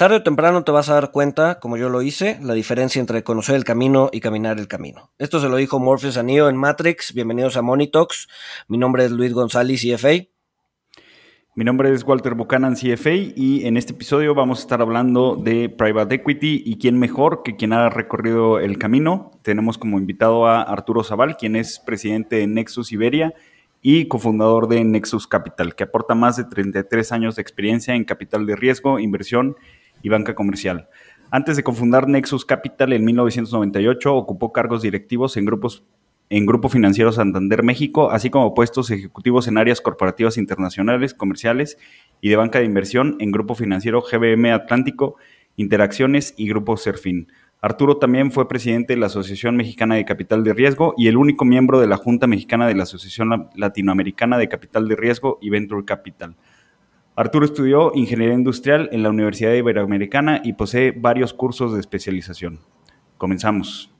Tarde o temprano te vas a dar cuenta, como yo lo hice, la diferencia entre conocer el camino y caminar el camino. Esto se lo dijo Morpheus a Neo en Matrix. Bienvenidos a Monitox. Mi nombre es Luis González, CFA. Mi nombre es Walter Buchanan, CFA, y en este episodio vamos a estar hablando de Private Equity y quién mejor que quien ha recorrido el camino. Tenemos como invitado a Arturo Zaval, quien es presidente de Nexus Iberia y cofundador de Nexus Capital, que aporta más de 33 años de experiencia en capital de riesgo, inversión banca comercial. Antes de cofundar Nexus Capital en 1998, ocupó cargos directivos en grupos en Grupo Financiero Santander México, así como puestos ejecutivos en áreas corporativas internacionales, comerciales y de banca de inversión en Grupo Financiero GBM Atlántico, Interacciones y Grupo Serfin. Arturo también fue presidente de la Asociación Mexicana de Capital de Riesgo y el único miembro de la Junta Mexicana de la Asociación Latinoamericana de Capital de Riesgo y Venture Capital. Arturo estudió ingeniería industrial en la Universidad Iberoamericana y posee varios cursos de especialización. Comenzamos.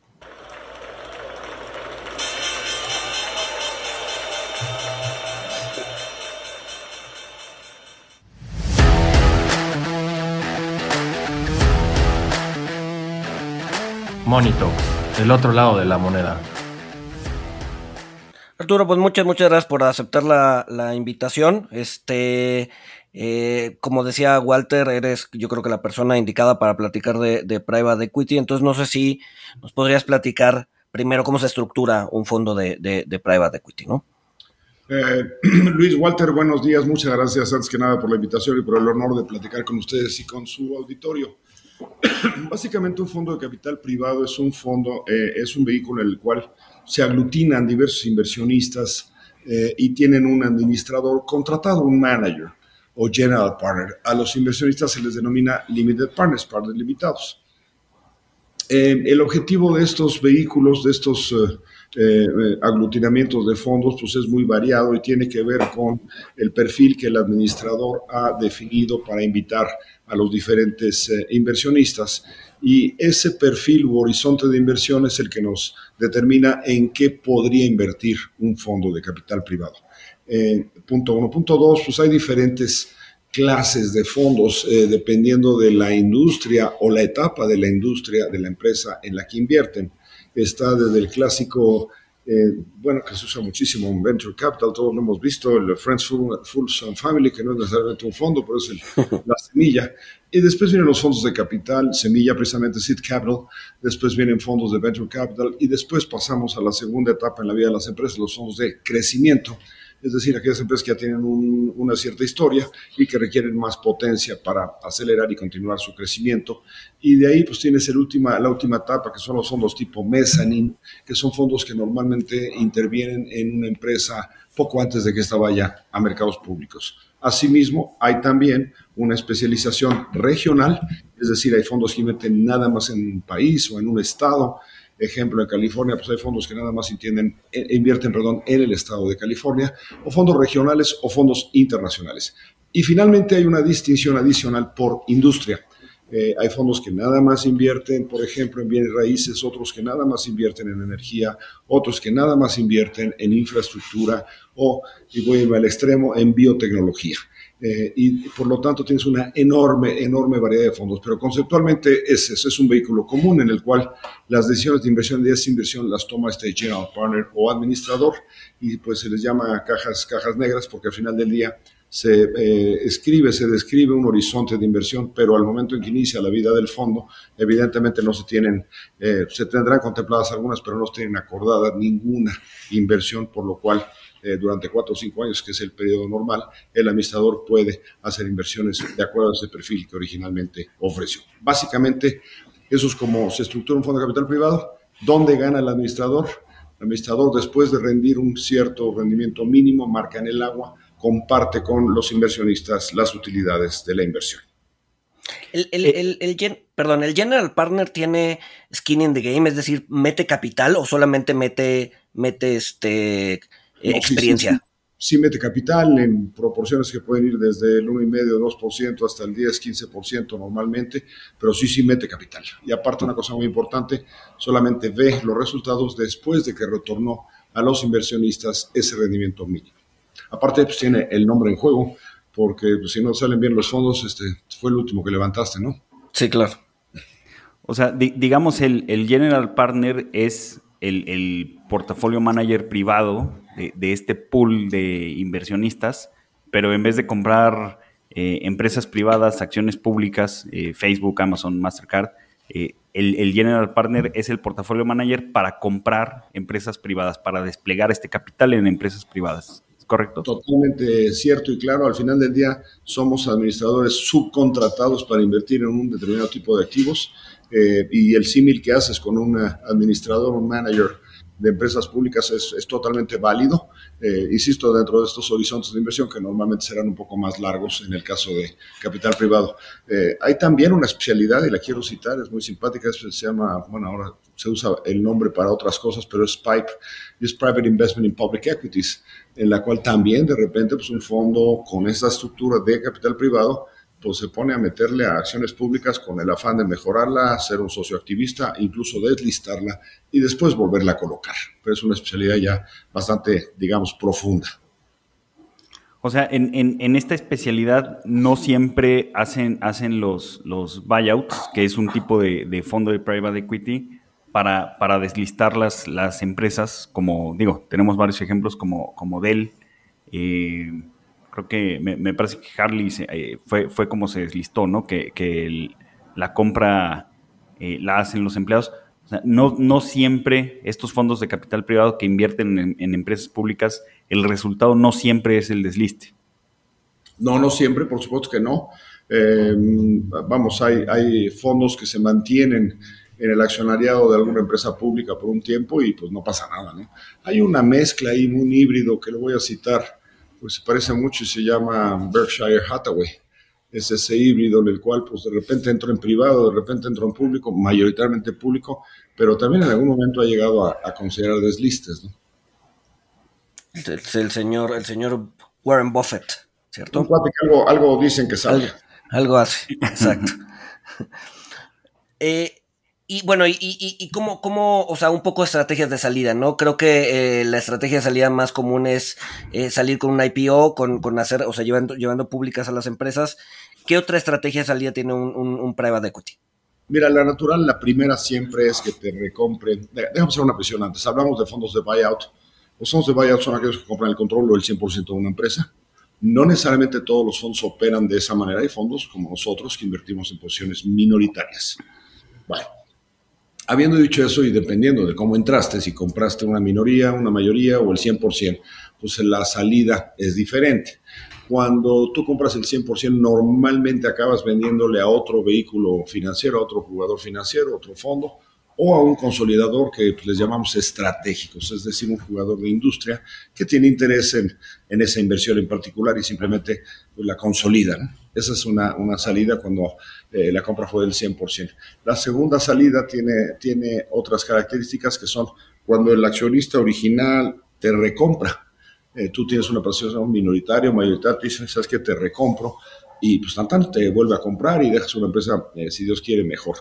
Monito, el otro lado de la moneda. Arturo, pues muchas, muchas gracias por aceptar la, la invitación. Este, eh, como decía Walter, eres yo creo que la persona indicada para platicar de, de private equity, entonces no sé si nos podrías platicar primero cómo se estructura un fondo de, de, private equity, ¿no? Eh, Luis, Walter, buenos días, muchas gracias antes que nada por la invitación y por el honor de platicar con ustedes y con su auditorio. Básicamente un fondo de capital privado es un fondo, eh, es un vehículo en el cual se aglutinan diversos inversionistas y tienen un administrador contratado, un manager o general partner. A los inversionistas se les denomina limited partners, partners limitados. Eh, el objetivo de estos vehículos, de estos eh, eh, aglutinamientos de fondos, pues es muy variado y tiene que ver con el perfil que el administrador ha definido para invitar a los diferentes inversionistas. Y ese perfil o horizonte de inversión es el que nos determina en qué podría invertir un fondo de capital privado. Eh, punto uno. Punto dos, pues hay diferentes clases de fondos eh, dependiendo de la industria o la etapa de la industria de la empresa en la que invierten. Está desde el clásico, eh, bueno, que se usa muchísimo en Venture Capital, todos lo hemos visto, el Friends Full, Family, que no es necesariamente un fondo, pero es la semilla. Y después vienen los fondos de capital, semilla precisamente Seed Capital, después vienen fondos de Venture Capital y después pasamos a la segunda etapa en la vida de las empresas, los fondos de crecimiento es decir, aquellas empresas que ya tienen una cierta historia y que requieren más potencia para acelerar y continuar su crecimiento. Y de ahí pues tienes el la última etapa, que son los fondos tipo mezzanine, que son fondos que normalmente intervienen en una empresa poco antes de que esta vaya a mercados públicos. Asimismo, hay también una especialización regional, es decir, hay fondos que invierten nada más en un país o en un estado, Ejemplo, en California, pues hay fondos que nada más eh, invierten perdón, en el estado de California, o fondos regionales o fondos internacionales. Y finalmente hay una distinción adicional por industria. Eh, hay fondos que nada más invierten, por ejemplo, en bienes raíces, otros que nada más invierten en energía, otros que nada más invierten en infraestructura o, y voy a ir al extremo, en biotecnología. Eh, y por lo tanto tienes una enorme, enorme variedad de fondos. Pero conceptualmente es es un vehículo común en el cual las decisiones de inversión de esa inversión las toma este general partner o administrador y pues se les llama cajas, cajas negras porque al final del día se eh, escribe, se describe un horizonte de inversión, pero al momento en que inicia la vida del fondo, evidentemente no se tienen, eh, se tendrán contempladas algunas, pero no se tienen acordada ninguna inversión, por lo cual eh, durante cuatro o cinco años, que es el periodo normal, el administrador puede hacer inversiones de acuerdo a ese perfil que originalmente ofreció. Básicamente, eso es como se estructura un fondo de capital privado, ¿dónde gana el administrador? El administrador, después de rendir un cierto rendimiento mínimo, marca en el agua, comparte con los inversionistas las utilidades de la inversión. El, el, perdón, ¿el General Partner tiene skin in the game? Es decir, ¿mete capital o solamente mete, mete este, experiencia. Sí, mete capital en proporciones que pueden ir desde el 1,5, 2% hasta el 10, 15% normalmente, pero sí, sí mete capital. Y aparte, una cosa muy importante, solamente ve los resultados después de que retornó a los inversionistas ese rendimiento mínimo. Aparte, pues tiene el nombre en juego, porque pues, si no salen bien los fondos, este fue el último que levantaste, ¿no? Sí, claro. O sea, digamos, el, general partner es el, portafolio manager privado de, este pool de inversionistas, pero en vez de comprar eh, empresas privadas, acciones públicas, eh, Facebook, Amazon, Mastercard, eh, el, general partner es el portafolio manager para comprar empresas privadas, para desplegar este capital en empresas privadas. ¿Correcto? Totalmente cierto y claro. Al final del día somos administradores subcontratados para invertir en un determinado tipo de activos eh, y el símil que haces con un administrador, un manager de empresas públicas es, totalmente válido. Eh, insisto, dentro de estos horizontes de inversión que normalmente serán un poco más largos en el caso de capital privado. Eh, hay también una especialidad, y la quiero citar, es muy simpática, se llama, bueno, ahora se usa el nombre para otras cosas, pero es PIPE, es Private Investment in Public Equities, en la cual también de repente pues, un fondo con esa estructura de capital privado pues se pone a meterle a acciones públicas con el afán de mejorarla, ser un socio activista, incluso deslistarla y después volverla a colocar. Pero es una especialidad ya bastante, digamos, profunda. O sea, en, esta especialidad no siempre hacen, hacen los, los buyouts, que es un tipo de, fondo de private equity, para, para deslistar las, las, empresas, como digo, tenemos varios ejemplos como, como Dell, eh, creo que me, parece que Harley eh, fue, fue como se deslistó, ¿no? Que, la compra eh, la hacen los empleados. no, no siempre estos fondos de capital privado que invierten en, empresas públicas, el resultado no siempre es el desliste. No, no siempre, por supuesto que no. Em, vamos, hay, hay fondos que se mantienen en el accionariado de alguna empresa pública por un tiempo y pues no pasa nada, ¿no? Hay una mezcla ahí, un híbrido que lo voy a citar pues se parece mucho y se llama Berkshire Hathaway. Es ese híbrido en el cual pues de repente entró en privado, de repente entró en público, mayoritariamente público, pero también en algún momento ha llegado a, considerar deslistes. ¿no? El, señor, el señor Warren Buffett, ¿cierto? algo, algo dicen que sabe. Algo, algo hace, exacto. eh, y bueno, y, y, cómo, cómo, o sea, un poco estrategias de salida, ¿no? Creo que eh, la estrategia de salida más común es eh, salir con un IPO, con, con, hacer, o sea, llevando, llevando públicas a las empresas. ¿Qué otra estrategia de salida tiene un, un, private equity? Mira, la natural, la primera siempre es que te recompren. Déjame hacer una presión antes. Hablamos de fondos de buyout. Los fondos de buyout son aquellos que compran el control o el 100% de una empresa. No necesariamente todos los fondos operan de esa manera. Hay fondos como nosotros que invertimos en posiciones minoritarias. Bueno, Habiendo dicho eso y dependiendo de cómo entraste, si compraste una minoría, una mayoría o el 100%, pues la salida es diferente. Cuando tú compras el 100%, normalmente acabas vendiéndole a otro vehículo financiero, a otro jugador financiero, otro fondo, o a un consolidador que pues, les llamamos estratégicos, es decir, un jugador de industria que tiene interés en, en esa inversión en particular y simplemente pues, la consolidan. Esa es una, una salida cuando eh, la compra fue del 100%. La segunda salida tiene, tiene otras características que son cuando el accionista original te recompra. Eh, tú tienes una posición minoritaria o mayoritaria, tú dices, sabes que te recompro y pues tanto te vuelve a comprar y dejas una empresa, eh, si Dios quiere, mejor.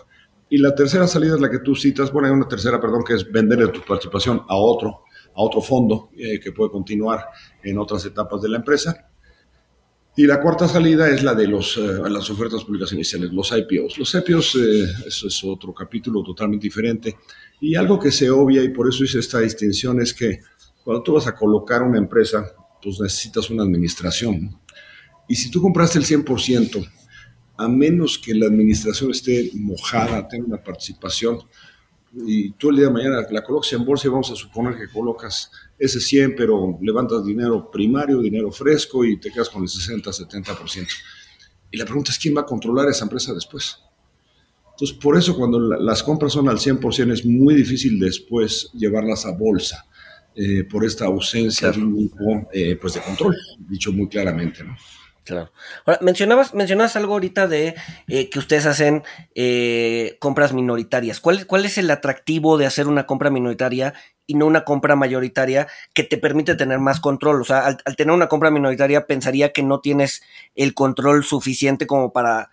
Y la tercera salida es la que tú citas, bueno, hay una tercera, perdón, que es venderle tu participación a otro, a otro fondo eh, que puede continuar en otras etapas de la empresa. Y la cuarta salida es la de los, eh, las ofertas públicas iniciales, los IPOs. Los IPOs, eh, eso es otro capítulo totalmente diferente. Y algo que se obvia, y por eso hice esta distinción, es que cuando tú vas a colocar una empresa, pues necesitas una administración. Y si tú compraste el 100%, a menos que la administración esté mojada, tenga una participación, y tú el día de mañana la colocas en bolsa y vamos a suponer que colocas ese 100, pero levantas dinero primario, dinero fresco y te quedas con el 60, 70%. Y la pregunta es, ¿quién va a controlar esa empresa después? Entonces, por eso cuando las compras son al 100% es muy difícil después llevarlas a bolsa, eh, por esta ausencia de, un, eh, pues de control, dicho muy claramente, ¿no? Claro. Ahora, mencionabas, mencionabas algo ahorita de eh, que ustedes hacen eh, compras minoritarias. ¿Cuál, ¿Cuál es el atractivo de hacer una compra minoritaria y no una compra mayoritaria que te permite tener más control? O sea, al, tener una compra minoritaria pensaría que no tienes el control suficiente como para,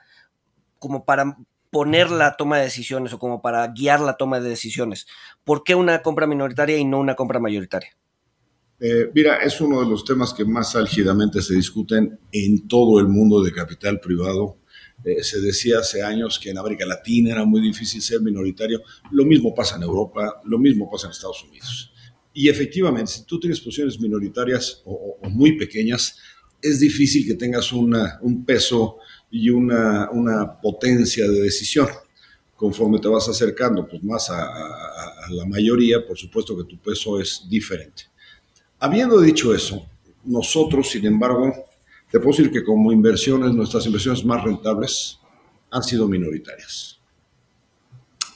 como para poner la toma de decisiones o como para guiar la toma de decisiones. ¿Por qué una compra minoritaria y no una compra mayoritaria? Eh, mira, es uno de los temas que más álgidamente se discuten en todo el mundo de capital privado. Eh, se decía hace años que en América Latina era muy difícil ser minoritario. Lo mismo pasa en Europa, lo mismo pasa en Estados Unidos. Y efectivamente, si tú tienes posiciones minoritarias o, muy pequeñas, es difícil que tengas un peso y una, potencia de decisión. Conforme te vas acercando pues, más a la mayoría, por supuesto que tu peso es diferente. Habiendo dicho eso, nosotros, sin embargo, te puedo decir que como inversiones, nuestras inversiones más rentables han sido minoritarias.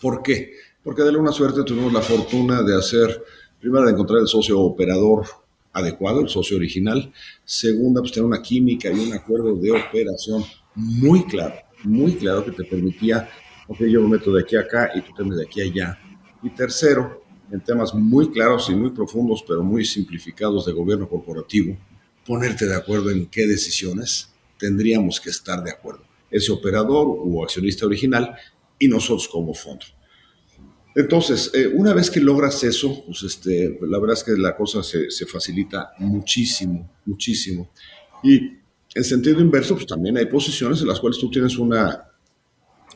¿Por qué? Porque de alguna suerte tuvimos la fortuna de hacer, primero, de encontrar el socio operador adecuado, el socio original. Segunda, pues tener una química y un acuerdo de operación muy claro, muy claro que te permitía, ok, yo me meto de aquí a acá y tú te metes de aquí a allá. Y tercero, en temas muy claros y muy profundos, pero muy simplificados de gobierno corporativo, ponerte de acuerdo en qué decisiones tendríamos que estar de acuerdo. Ese operador o accionista original y nosotros como fondo. Entonces, eh, una vez que logras eso, pues este, la verdad es que la cosa se, se, facilita muchísimo, muchísimo. Y en sentido inverso, pues también hay posiciones en las cuales tú tienes una,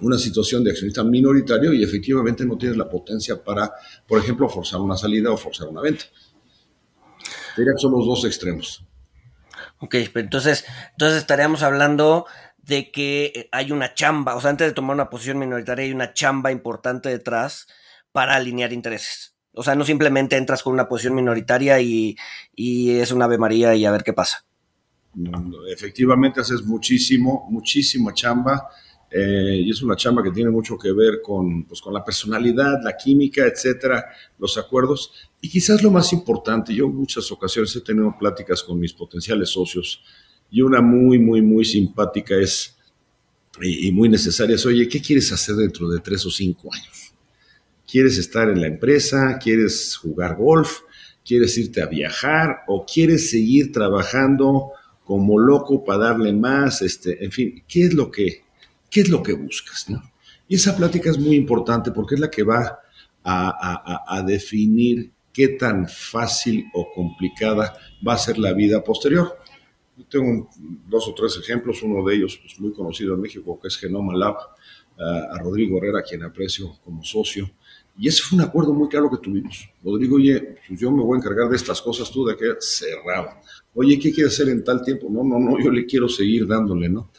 una situación de accionista minoritario y efectivamente no tienes la potencia para, por ejemplo, forzar una salida o forzar una venta. Diría que son los dos extremos. Ok, entonces, entonces estaríamos hablando de que hay una chamba, o sea, antes de tomar una posición minoritaria hay una chamba importante detrás para alinear intereses. O sea, no simplemente entras con una posición minoritaria y, es una Ave María y a ver qué pasa. efectivamente haces muchísimo, muchísima chamba. Eh, y es una chamba que tiene mucho que ver con, pues, con la personalidad, la química, etcétera, los acuerdos. Y quizás lo más importante, yo en muchas ocasiones he tenido pláticas con mis potenciales socios y una muy, muy, muy simpática es, y, muy necesaria es, oye, ¿qué quieres hacer dentro de tres o cinco años? ¿Quieres estar en la empresa? ¿Quieres jugar golf? ¿Quieres irte a viajar? ¿O quieres seguir trabajando como loco para darle más? Este, en fin, ¿qué es lo que, qué es lo que buscas? Y esa plática es muy importante porque es la que va a, a, a definir qué tan fácil o complicada va a ser la vida posterior. Yo tengo dos o tres ejemplos, uno de ellos pues, muy conocido en México, que es Genoma Lab, a Rodrigo Herrera, quien aprecio como socio. Y ese fue un acuerdo muy claro que tuvimos. Rodrigo, oye, pues yo me voy a encargar de estas cosas, tú de que cerrado. Oye, ¿qué quieres hacer en tal tiempo? No, no, no, yo le quiero seguir dándole, ¿no?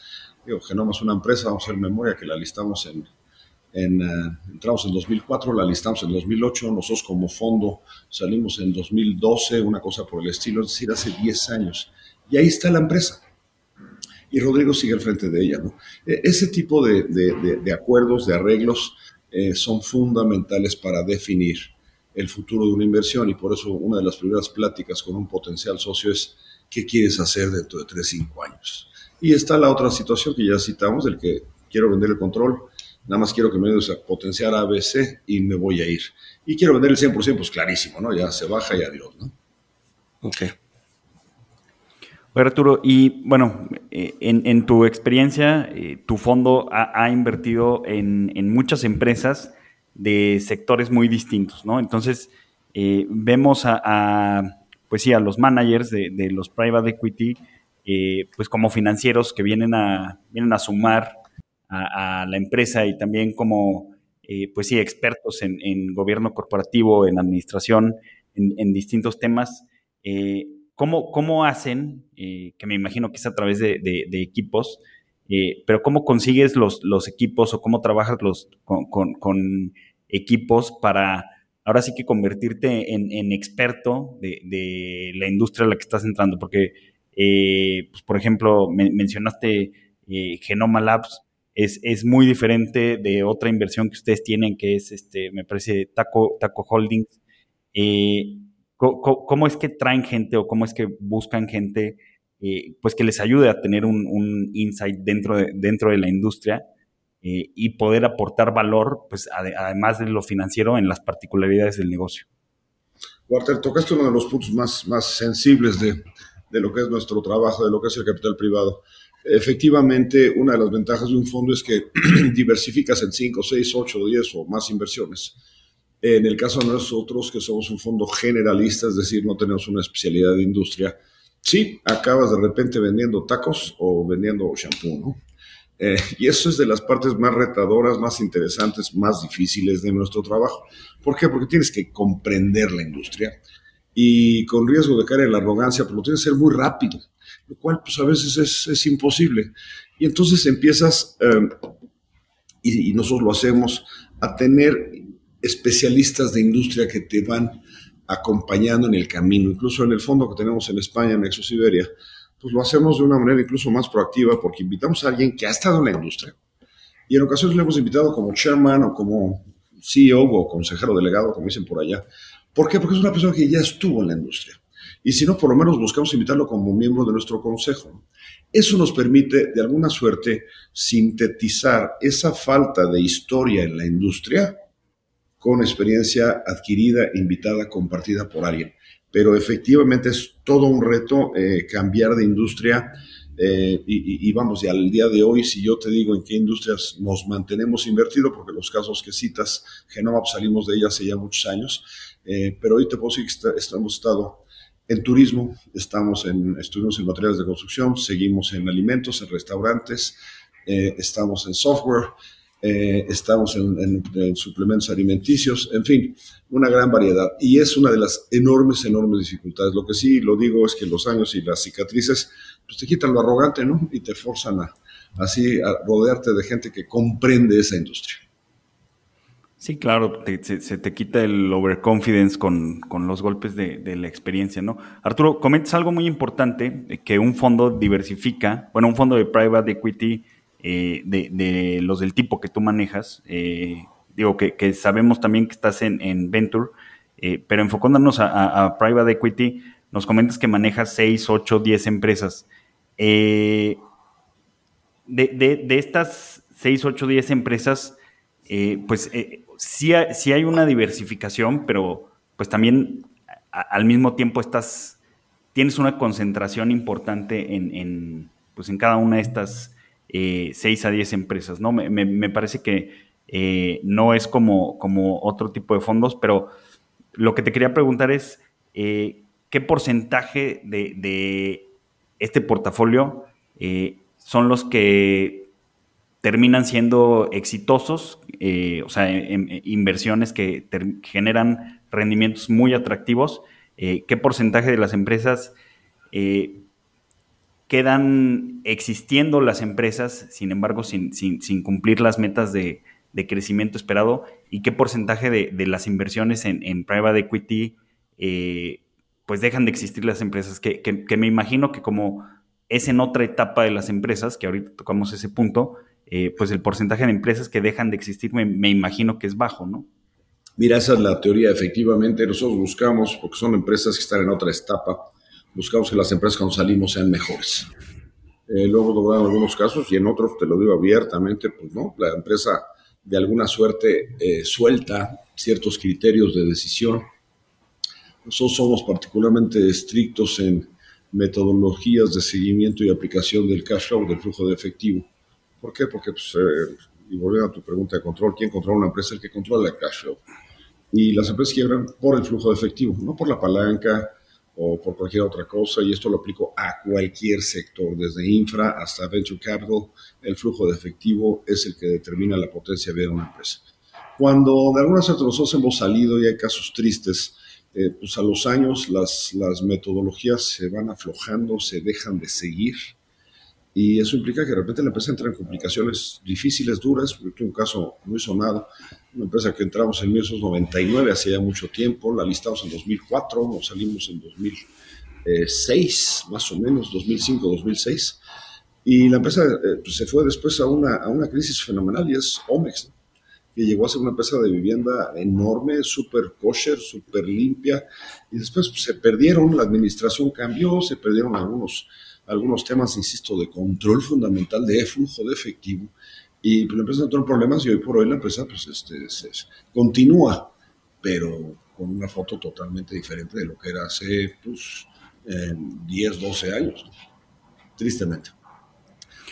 Digo, Genoma es una empresa, vamos a hacer memoria que la listamos en eh, entramos en 2004, la listamos en 2008, nosotros como fondo salimos en 2012, una cosa por el estilo, es decir, hace 10 años. Y ahí está la empresa. Y Rodrigo sigue al frente de ella. E, ese tipo de, de, acuerdos, de arreglos, eh, son fundamentales para definir el futuro de una inversión y por eso una de las primeras pláticas con un potencial socio es qué quieres hacer dentro de 3, 5 años. Y está la otra situación que ya citamos, el que quiero vender el control, nada más quiero que me ayudes a potenciar ABC y me voy a ir. Y quiero vender el 100%, pues clarísimo, ¿no? Ya se baja y adiós, ¿no? Ok. Oye, Arturo, y bueno, eh, en, tu experiencia, eh, tu fondo ha, invertido en, muchas empresas de sectores muy distintos, ¿no? Entonces, eh, vemos a, pues sí, a los managers de, de los private equity, pues como financieros que vienen a, vienen a sumar a, la empresa y también como, eh, pues sí, expertos en, gobierno corporativo, en administración, en, distintos temas. Eh, ¿cómo, hacen, eh, que me imagino que es a través de, equipos, pero cómo consigues los, los, equipos o cómo trabajas los, con, equipos para ahora sí que convertirte en, experto de, la industria a la que estás entrando? Porque, pues, por ejemplo, mencionaste Genoma Labs, es, muy diferente de otra inversión que ustedes tienen, que es, este, me parece, Taco, Holdings. Eh, ¿cómo, es que traen gente o cómo es que buscan gente eh, pues que les ayude a tener un, insight dentro de, dentro de la industria eh, y poder aportar valor, pues además de lo financiero, en las particularidades del negocio? Walter, tocaste uno de los puntos más, más sensibles de, de lo que es nuestro trabajo, de lo que es el capital privado. Efectivamente, una de las ventajas de un fondo es que diversificas en 5, 6, 8, 10 o más inversiones. En el caso de nosotros, que somos un fondo generalista, es decir, no tenemos una especialidad de industria, sí, acabas de repente vendiendo tacos o vendiendo shampoo, ¿no? Eh, y eso es de las partes más retadoras, más interesantes, más difíciles de nuestro trabajo. ¿Por qué? Porque tienes que comprender la industria y con riesgo de caer en la arrogancia, pero lo tienes que hacer muy rápido, lo cual pues a veces es, es imposible. Y entonces empiezas, eh, y, y nosotros lo hacemos, a tener especialistas de industria que te van acompañando en el camino. Incluso en el fondo que tenemos en España, en Nexus Iberia, pues lo hacemos de una manera incluso más proactiva porque invitamos a alguien que ha estado en la industria. Y en ocasiones le hemos invitado como chairman o como CEO o consejero delegado, como dicen por allá. ¿Por qué? Porque es una persona que ya estuvo en la industria. Y si no, por lo menos buscamos invitarlo como miembro de nuestro consejo. Eso nos permite, de alguna suerte, sintetizar esa falta de historia en la industria con experiencia adquirida, invitada, compartida por alguien. Pero efectivamente es todo un reto eh, cambiar de industria. Eh, y, vamos, y al día de hoy, si yo te digo en qué industrias nos mantenemos invertidos, porque los casos que citas, Genoma, pues salimos de ella hace ya muchos años, eh, pero hoy te puedo decir que hemos estado en turismo, estamos en, estuvimos en materiales de construcción, seguimos en alimentos, en restaurantes, estamos en software, eh, estamos en, suplementos alimenticios, en fin, una gran variedad. Y es una de las enormes, enormes dificultades. Lo que sí lo digo es que los años y las cicatrices, pues te quitan lo arrogante, ¿no? Y te forzan a, así a rodearte de gente que comprende esa industria. Sí, claro, se, te quita el overconfidence con, con los golpes de, de, la experiencia, ¿no? Arturo, comentas algo muy importante, eh, que un fondo diversifica, bueno, un fondo de private equity eh, de, los del tipo que tú manejas. Eh, digo que, sabemos también que estás en, Venture, eh, pero enfocándonos a, Private Equity, nos comentas que manejas 6, 8, 10 empresas. de, estas 6, 8, 10 empresas, pues sí, hay una diversificación, pero pues también al mismo tiempo estás, tienes una concentración importante en, pues en cada una de estas eh, 6 a 10 empresas, ¿no? Me, parece que eh, no es como, como otro tipo de fondos, pero lo que te quería preguntar es, eh, ¿qué porcentaje de, este portafolio eh, son los que terminan siendo exitosos, o sea, inversiones que generan rendimientos muy atractivos? ¿Qué porcentaje de las empresas quedan existiendo las empresas, sin embargo, sin, cumplir las metas de, crecimiento esperado y qué porcentaje de, las inversiones en, private equity eh, pues dejan de existir las empresas, que, me imagino que como es en otra etapa de las empresas, que ahorita tocamos ese punto, eh, pues el porcentaje de empresas que dejan de existir me, imagino que es bajo, ¿no? Mira, esa es la teoría. Efectivamente, nosotros buscamos, porque son empresas que están en otra etapa, buscamos que las empresas cuando salimos sean mejores. Eh, luego logrado en algunos casos y en otros, te lo digo abiertamente, pues no, la empresa de alguna suerte eh, suelta ciertos criterios de decisión. Nosotros somos particularmente estrictos en metodologías de seguimiento y aplicación del cash flow, del flujo de efectivo. ¿Por qué? Porque, pues, eh, y volviendo a tu pregunta de control, ¿quién controla una empresa? El que controla el cash flow. Y las empresas quiebran por el flujo de efectivo, no por la palanca, o por cualquier otra cosa, y esto lo aplico a cualquier sector, desde infra hasta venture capital, el flujo de efectivo es el que determina la potencia de una empresa. Cuando de algunas nosotros hemos salido y hay casos tristes, eh, pues a los años las, las metodologías se van aflojando, se dejan de seguir, y eso implica que de repente la empresa entra en complicaciones difíciles, duras. Yo tengo un caso muy sonado, una empresa que entramos en 1999, hace ya mucho tiempo, la listamos en 2004, nos salimos en 2006, más o menos, 2005, 2006. Y la empresa eh, pues, se fue después a una, a una crisis fenomenal y es Omex, que llegó a ser una empresa de vivienda enorme, súper kosher, súper limpia. Y después pues, se perdieron, la administración cambió, se perdieron algunos algunos temas, insisto, de control fundamental de flujo de efectivo. Y pues, la empresa entró en problemas y hoy por hoy la empresa pues, este, continúa, pero con una foto totalmente diferente de lo que era hace pues, 10, 12 años. Tristemente.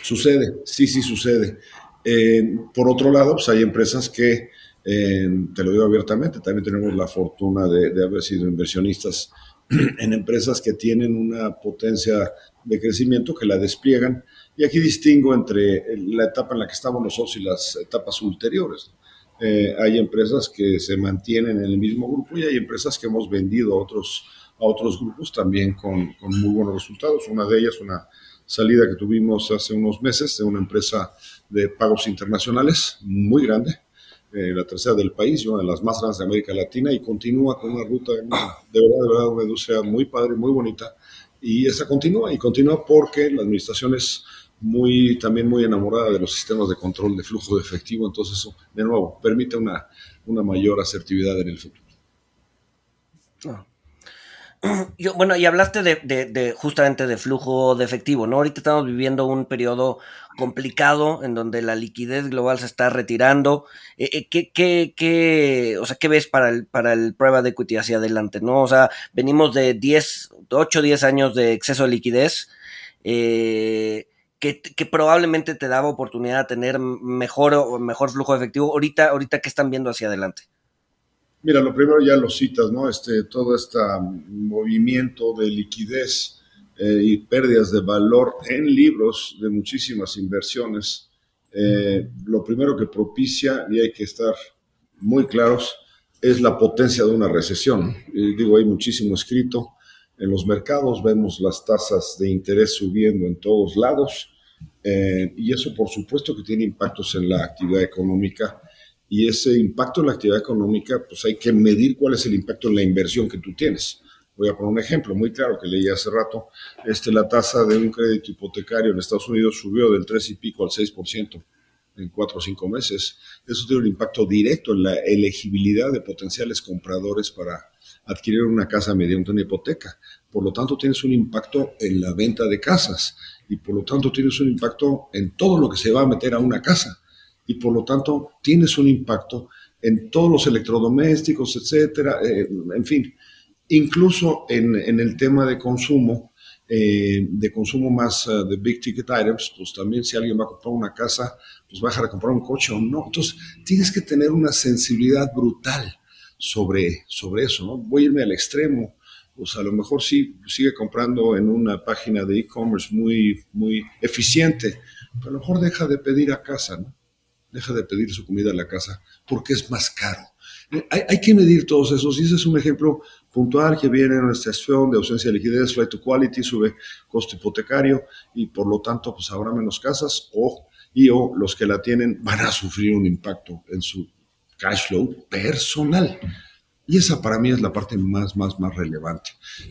Sucede, sí, sí sucede. Eh, por otro lado, pues hay empresas que, eh, te lo digo abiertamente, también tenemos la fortuna de, de haber sido inversionistas en empresas que tienen una potencia de crecimiento que la despliegan. Y aquí distingo entre la etapa en la que estamos nosotros y las etapas ulteriores. Eh, hay empresas que se mantienen en el mismo grupo y hay empresas que hemos vendido a otros, a otros grupos también con, con muy buenos resultados. Una de ellas, una salida que tuvimos hace unos meses de una empresa de pagos internacionales muy grande, eh, la tercera del país y una de las más grandes de América Latina y continúa con una ruta de, verdad, de verdad, una industria muy padre, muy bonita y esa continúa y continúa porque la administración es muy, también muy enamorada de los sistemas de control de flujo de efectivo, entonces eso, de nuevo, permite una, una mayor asertividad en el futuro. Ah. Yo, bueno, y hablaste de, de, justamente de flujo de efectivo, ¿no? Ahorita estamos viviendo un periodo complicado en donde la liquidez global se está retirando. Eh, eh, ¿qué, qué, qué, o sea, ¿qué ves para el, para el private equity hacia adelante, no? O sea, venimos de 10, 8, 10 años de exceso de liquidez, eh, que, probablemente te daba oportunidad de tener mejor, mejor flujo de efectivo. Ahorita, ahorita, ¿qué están viendo hacia adelante? Mira, lo primero ya lo citas, ¿no? Este, todo este movimiento de liquidez eh, y pérdidas de valor en libros de muchísimas inversiones, eh, lo primero que propicia, y hay que estar muy claros, es la potencia de una recesión. Digo, hay muchísimo escrito en los mercados, vemos las tasas de interés subiendo en todos lados, eh, y eso por supuesto que tiene impactos en la actividad económica y ese impacto en la actividad económica, pues hay que medir cuál es el impacto en la inversión que tú tienes. Voy a poner un ejemplo muy claro que leí hace rato. Este, la tasa de un crédito hipotecario en Estados Unidos subió del 3 y pico al 6% en cuatro o cinco meses. Eso tiene un impacto directo en la elegibilidad de potenciales compradores para adquirir una casa mediante una hipoteca. Por lo tanto, tienes un impacto en la venta de casas y por lo tanto tienes un impacto en todo lo que se va a meter a una casa y por lo tanto tienes un impacto en todos los electrodomésticos, etcétera, eh, en fin, incluso en, el tema de consumo, eh, de consumo más uh, de big ticket items, pues también si alguien va a comprar una casa, pues va a dejar de comprar un coche o no. Entonces, tienes que tener una sensibilidad brutal sobre, sobre eso, ¿no? Voy a irme al extremo, pues a lo mejor sí sigue comprando en una página de e-commerce muy, muy eficiente, pero a lo mejor deja de pedir a casa, ¿no? Deja de pedir su comida a la casa porque es más caro. Eh, hay, hay, que medir todos esos y ese es un ejemplo puntual que viene en nuestra acción de ausencia de liquidez, flight to quality, sube costo hipotecario y por lo tanto pues habrá menos casas o, y o los que la tienen van a sufrir un impacto en su cash flow personal. Y esa para mí es la parte más, más, más relevante.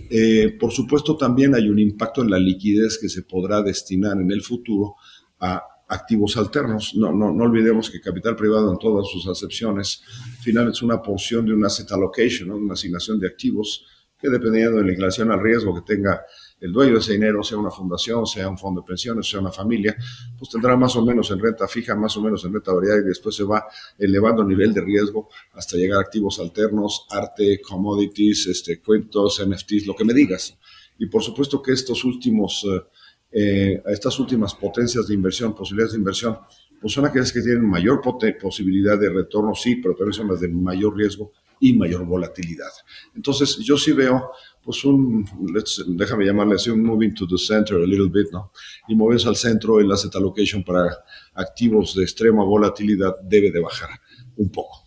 Eh, por supuesto, también hay un impacto en la liquidez que se podrá destinar en el futuro a activos alternos. No, no, no olvidemos que capital privado en todas sus acepciones, al final es una porción de una asset allocation, una asignación de activos que dependiendo de la inclinación al riesgo que tenga el dueño de ese dinero, sea una fundación, sea un fondo de pensiones, sea una familia, pues tendrá más o menos en renta fija, más o menos en renta variable y después se va elevando el nivel de riesgo hasta llegar a activos alternos, arte, commodities, este, cuentos, NFTs, lo que me digas. Y por supuesto que estos últimos uh, eh, a estas últimas potencias de inversión, posibilidades de inversión, pues son aquellas que tienen mayor posibilidad de retorno, sí, pero también son las de mayor riesgo y mayor volatilidad. Entonces, yo sí veo, pues un, déjame llamarle así, un moving to the center a little bit, ¿no? Y moverse al centro, el asset allocation para activos de extrema volatilidad debe de bajar un poco.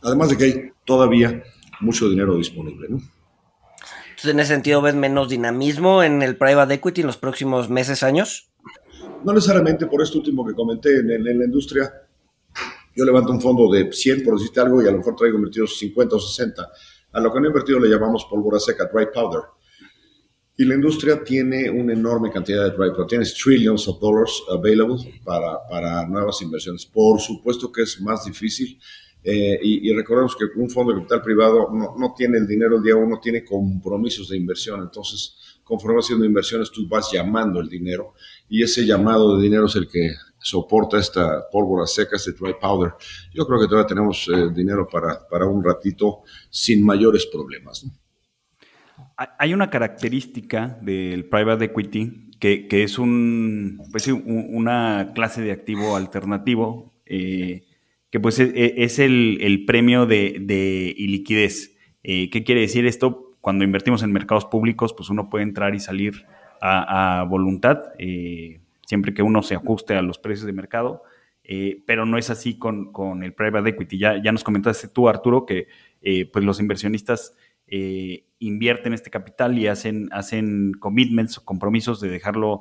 Además de que hay todavía mucho dinero disponible, ¿no? En ese sentido, ¿ves menos dinamismo en el private equity en los próximos meses, años? No necesariamente por esto último que comenté en, en, la industria. Yo levanto un fondo de 100, por decirte algo, y a lo mejor traigo invertidos 50 o 60. A lo que no he invertido le llamamos pólvora seca, dry powder. Y la industria tiene una enorme cantidad de dry powder. Tienes trillions of dollars available para, para nuevas inversiones. Por supuesto que es más difícil eh, y, y, recordemos que un fondo de capital privado no, no, tiene el dinero el día uno, tiene compromisos de inversión. Entonces, conforme haciendo inversiones, tú vas llamando el dinero y ese llamado de dinero es el que soporta esta pólvora seca, este dry powder. Yo creo que todavía tenemos eh, dinero para, para, un ratito sin mayores problemas. ¿no? Hay una característica del private equity que, que es un, pues, una clase de activo alternativo. Eh, que pues e, e, es, el, el, premio de, de liquidez. Eh, ¿Qué quiere decir esto? cuando invertimos en mercados públicos, pues uno puede entrar y salir a, voluntad, eh, siempre que uno se ajuste a los precios de mercado. Eh, pero no es así con, con, el private equity. Ya, ya nos comentaste tú, Arturo, que pues los inversionistas invierten este capital y hacen, hacen commitments o compromisos de dejarlo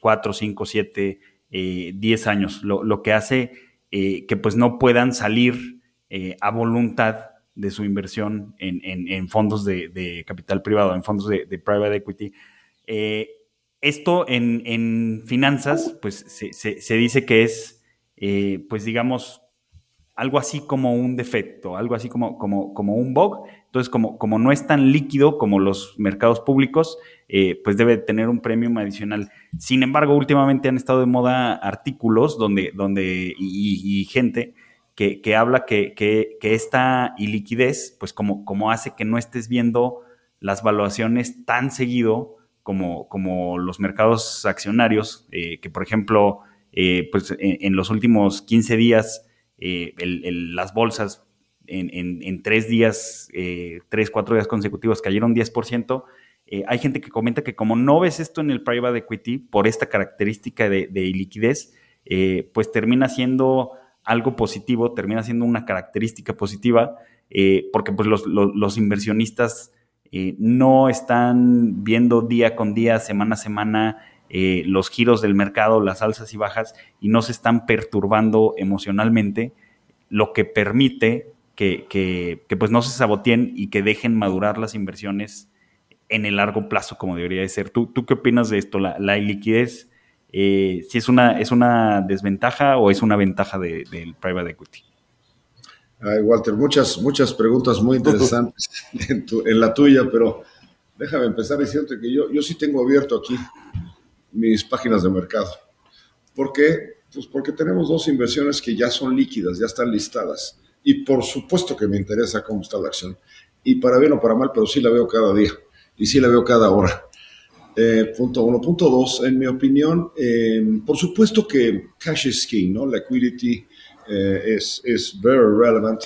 4, 5, 7, 10 años, lo, lo que hace que pues no puedan salir a voluntad de su inversión en, en, fondos de, capital privado, en fondos de, private equity. Eh, esto en, en, finanzas, pues se, se, dice que es, eh, pues digamos, algo así como un defecto, algo así como, como, como un bug. Entonces, como, como no es tan líquido como los mercados públicos, eh, pues debe tener un premio adicional. Sin embargo, últimamente han estado de moda artículos donde, donde y, gente que, que habla que, que, esta iliquidez, pues como, como hace que no estés viendo las valuaciones tan seguido como, como los mercados accionarios, eh, que por ejemplo, eh, pues en, los últimos 15 días, eh, las bolsas en, tres días, tres, cuatro días consecutivos cayeron 10%. hay gente que comenta que como no ves esto en el private equity, por esta característica de, de liquidez, pues termina siendo algo positivo, termina siendo una característica positiva, porque pues los, los, inversionistas eh, no están viendo día con día, semana a semana, eh, los giros del mercado, las alzas y bajas, y no se están perturbando emocionalmente, lo que permite que, pues no se saboteen y que dejen madurar las inversiones en el largo plazo, como debería de ser. ¿Tú, tú qué opinas de esto? ¿La, la liquidez, eh, si es una, es una desventaja o es una ventaja del private equity? Ay, Walter, muchas, muchas preguntas muy interesantes en, la tuya, pero déjame empezar diciendo que yo, yo sí tengo abierto aquí mis páginas de mercado. ¿Por qué? Pues porque tenemos dos inversiones que ya son líquidas, ya están listadas. Y por supuesto que me interesa cómo está la acción. Y para bien o para mal, pero sí la veo cada día. Y sí la veo cada hora. Eh, punto uno. Punto dos, en mi opinión, eh, por supuesto que cash is king, ¿no? Liquidity eh, es, es very relevant.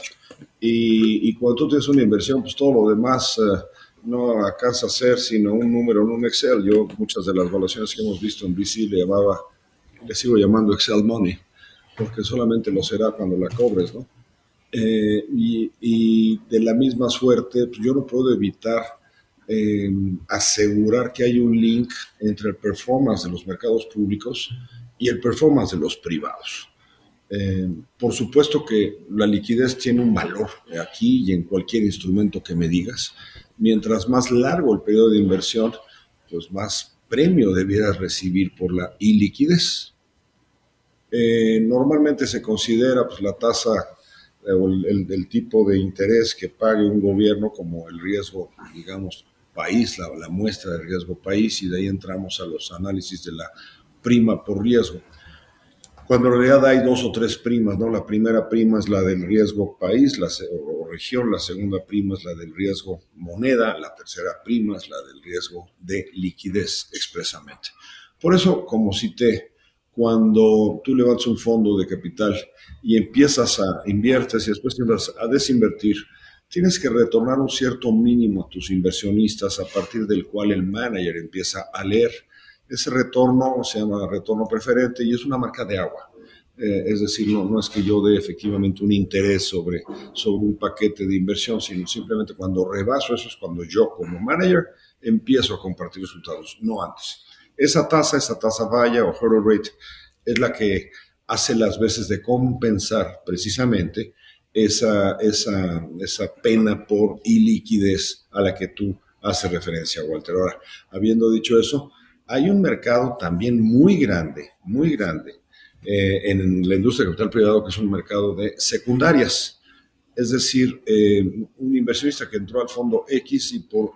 Y, y, cuando tú tienes una inversión, pues todo lo demás eh, no alcanza a ser sino un número en un Excel. Yo muchas de las evaluaciones que hemos visto en VC le llamaba, le sigo llamando Excel Money, porque solamente lo será cuando la cobres, ¿no? Eh, y, y, de la misma suerte, pues yo no puedo evitar asegurar que hay un link entre el performance de los mercados públicos y el performance de los privados. Eh, por supuesto que la liquidez tiene un valor aquí y en cualquier instrumento que me digas. Mientras más largo el periodo de inversión, pues más premio debieras recibir por la iliquidez. Eh, normalmente se considera pues, la tasa eh, o el, tipo de interés que pague un gobierno como el riesgo, digamos, país, la, la muestra de riesgo país, y de ahí entramos a los análisis de la prima por riesgo cuando en realidad hay dos o tres primas, ¿no? La primera prima es la del riesgo país la, o región, la segunda prima es la del riesgo moneda, la tercera prima es la del riesgo de liquidez expresamente. Por eso, como cité, cuando tú levantas un fondo de capital y empiezas a inviertes y después empiezas a desinvertir, tienes que retornar un cierto mínimo a tus inversionistas a partir del cual el manager empieza a leer ese retorno se llama retorno preferente y es una marca de agua. Eh, es decir, no, no, es que yo dé efectivamente un interés sobre, sobre un paquete de inversión, sino simplemente cuando rebaso eso es cuando yo como manager empiezo a compartir resultados, no antes. Esa tasa, esa tasa vaya o hurdle rate es la que hace las veces de compensar precisamente esa, esa, esa pena por iliquidez a la que tú haces referencia, Walter. Ahora, habiendo dicho eso, hay un mercado también muy grande, muy grande, eh, en la industria de capital privado, que es un mercado de secundarias. Es decir, eh, un inversionista que entró al fondo X y por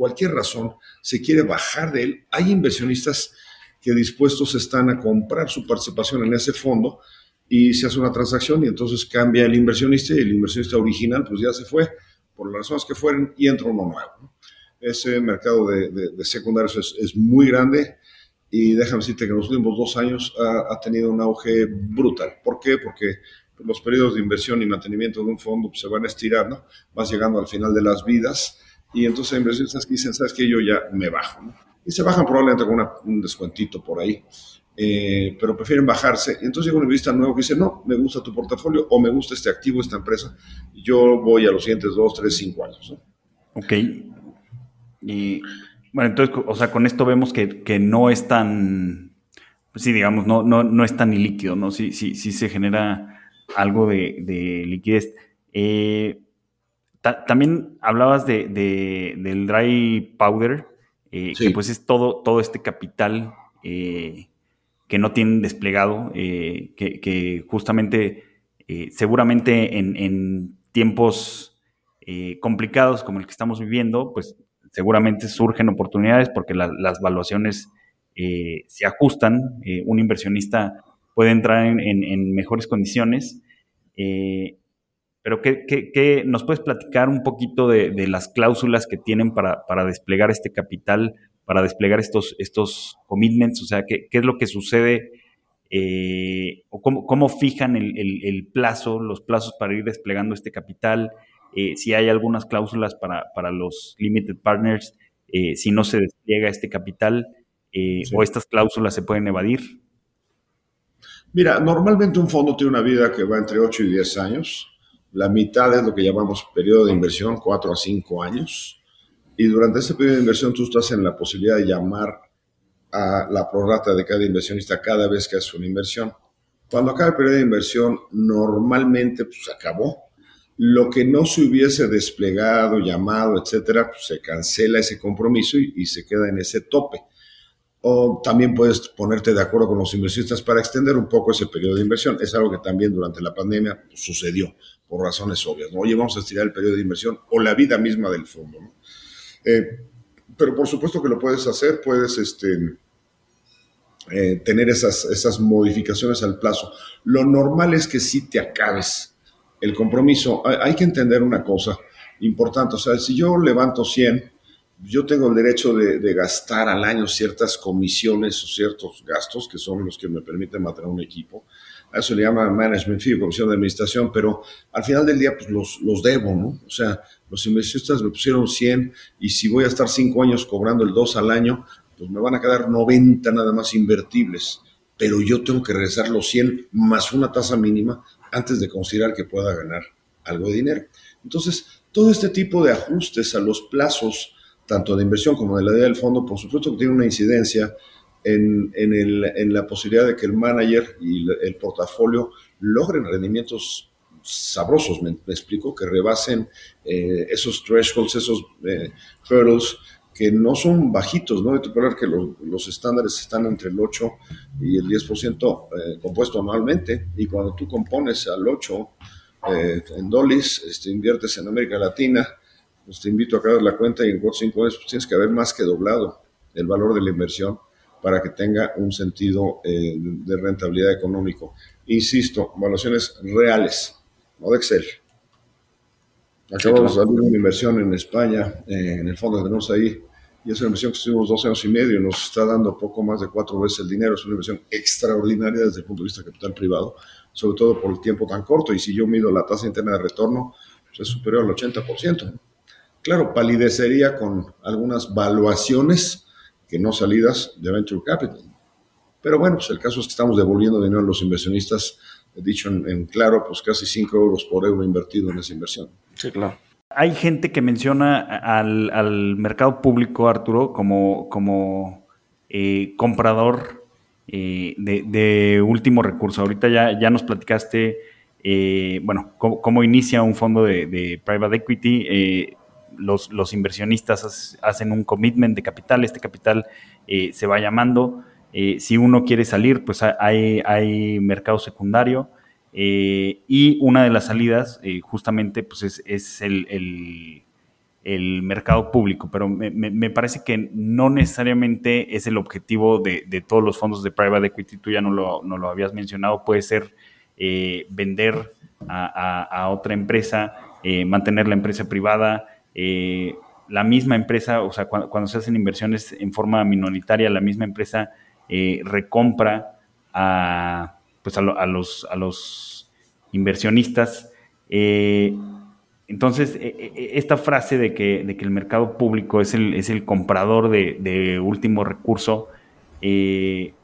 cualquier razón se quiere bajar de él, hay inversionistas que dispuestos están a comprar su participación en ese fondo y se hace una transacción y entonces cambia el inversionista y el inversionista original pues ya se fue por las razones que fueron y entra uno nuevo. Ese mercado de, de, secundarios es, muy grande y déjame decirte que en los últimos dos años ha, tenido un auge brutal. ¿Por qué? Porque los periodos de inversión y mantenimiento de un fondo pues, se van estirando, vas llegando al final de las vidas y entonces inversionistas dicen, ¿sabes qué? Yo ya me bajo, ¿no? Y se bajan probablemente con un descuentito por ahí, eh, pero prefieren bajarse. Y entonces llega un inversionista nuevo que dice, no, me gusta tu portafolio o me gusta este activo, esta empresa, yo voy a los siguientes dos, tres, cinco años, ¿no? Ok. Y bueno, entonces, o sea, con esto vemos que, que no es tan, pues sí, digamos, no, no, no es tan ilíquido, ¿no? Sí, sí, sí se genera algo de, de liquidez. Eh, también hablabas de, del dry powder, eh, que pues es todo, todo este capital eh, que no tienen desplegado, que, que, justamente seguramente en, en tiempos complicados como el que estamos viviendo, pues seguramente surgen oportunidades porque las valuaciones eh, se ajustan. Eh, un inversionista puede entrar en, mejores condiciones. Eh, pero ¿qué, nos puedes platicar un poquito de, las cláusulas que tienen para, desplegar este capital, para desplegar estos, estos commitments? O sea, ¿qué, es lo que sucede? o cómo, fijan el, el, plazo, los plazos para ir desplegando este capital, eh, si hay algunas cláusulas para, para los limited partners, eh, si no se despliega este capital eh, o estas cláusulas se pueden evadir? Mira, normalmente un fondo tiene una vida que va entre 8 y 10 años. La mitad es lo que llamamos periodo de inversión, 4 a 5 años. Y durante ese periodo de inversión tú estás en la posibilidad de llamar a la prorata de cada inversionista cada vez que hace una inversión. Cuando acaba el periodo de inversión, normalmente pues, acabó lo que no se hubiese desplegado, llamado, etcétera, pues se cancela ese compromiso y, se queda en ese tope. O también puedes ponerte de acuerdo con los inversionistas para extender un poco ese periodo de inversión. Es algo que también durante la pandemia sucedió por razones obvias. ¿no? Oye, vamos a estirar el periodo de inversión o la vida misma del fondo. Eh, pero por supuesto que lo puedes hacer, puedes este, eh, tener esas, esas modificaciones al plazo. Lo normal es que sí te acabes el compromiso, hay, que entender una cosa importante, o sea, si yo levanto 100, yo tengo el derecho de, gastar al año ciertas comisiones o ciertos gastos que son los que me permiten mantener un equipo. A eso le llama management fee, comisión de administración, pero al final del día pues los, los debo, ¿no? O sea, los inversionistas me pusieron 100 y si voy a estar 5 años cobrando el 2 al año, pues me van a quedar 90 nada más invertibles. Pero yo tengo que regresar los 100 más una tasa mínima antes de considerar que pueda ganar algo de dinero. Entonces, todo este tipo de ajustes a los plazos, tanto de inversión como de la idea del fondo, por supuesto que tiene una incidencia en, la posibilidad de que el manager y el portafolio logren rendimientos sabrosos, me, explico, que rebasen eh, esos thresholds, esos eh, hurdles que no son bajitos, ¿no? Hay que que los, estándares están entre el 8 y el 10% eh, compuesto anualmente, y cuando tú compones al 8 eh, en dolis, este, inviertes en América Latina, pues te invito a crear la cuenta y en 4 5 años pues tienes que haber más que doblado el valor de la inversión para que tenga un sentido eh, de rentabilidad económico. Insisto, evaluaciones reales, no de Excel. Acabamos de salir una inversión en España, en el fondo que tenemos ahí, y es una inversión que estuvimos dos años y medio, nos está dando poco más de cuatro veces el dinero, es una inversión extraordinaria desde el punto de vista de capital privado, sobre todo por el tiempo tan corto, y si yo mido la tasa interna de retorno, pues es superior al 80%. Claro, palidecería con algunas valuaciones que no salidas de Venture Capital. Pero bueno, pues el caso es que estamos devolviendo dinero a los inversionistas, dicho en, en claro, pues casi 5 euros por euro invertido en esa inversión. Sí, claro. Hay gente que menciona al, mercado público, Arturo, como, como eh, comprador eh, de, último recurso. Ahorita ya, ya nos platicaste, eh, bueno, cómo, inicia un fondo de, private equity. Los, los, inversionistas hacen un commitment de capital, este capital se va llamando. si uno quiere salir, pues hay, hay mercado secundario. Eh, y una de las salidas, eh, justamente, pues es, el, mercado público, pero me, parece que no necesariamente es el objetivo de, todos los fondos de private equity, tú ya no lo, habías mencionado, puede ser eh, vender a, otra empresa, mantener la empresa privada, la misma empresa, o sea, cuando, se hacen inversiones en forma minoritaria, la misma empresa recompra a pues a, los, inversionistas. Eh, entonces, e, e, e, esta frase de que, el mercado público es el, comprador de, último recurso, eh,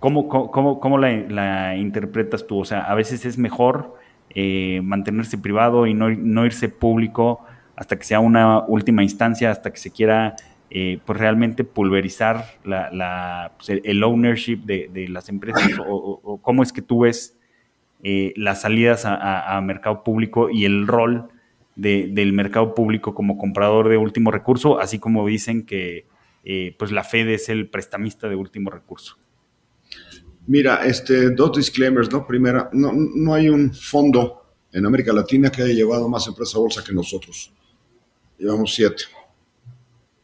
¿cómo, la, interpretas tú? O sea, a veces es mejor eh, mantenerse privado y no, irse público hasta que sea una última instancia, hasta que se quiera eh, pues realmente pulverizar la, pues, el ownership de, las empresas, o, cómo es que tú ves eh, las salidas a, mercado público y el rol del mercado público como comprador de último recurso, así como dicen que eh, pues la Fed es el prestamista de último recurso. Mira, este, dos disclaimers, ¿no? Primera, no, no hay un fondo en América Latina que haya llevado más empresa a bolsa que nosotros. Llevamos siete.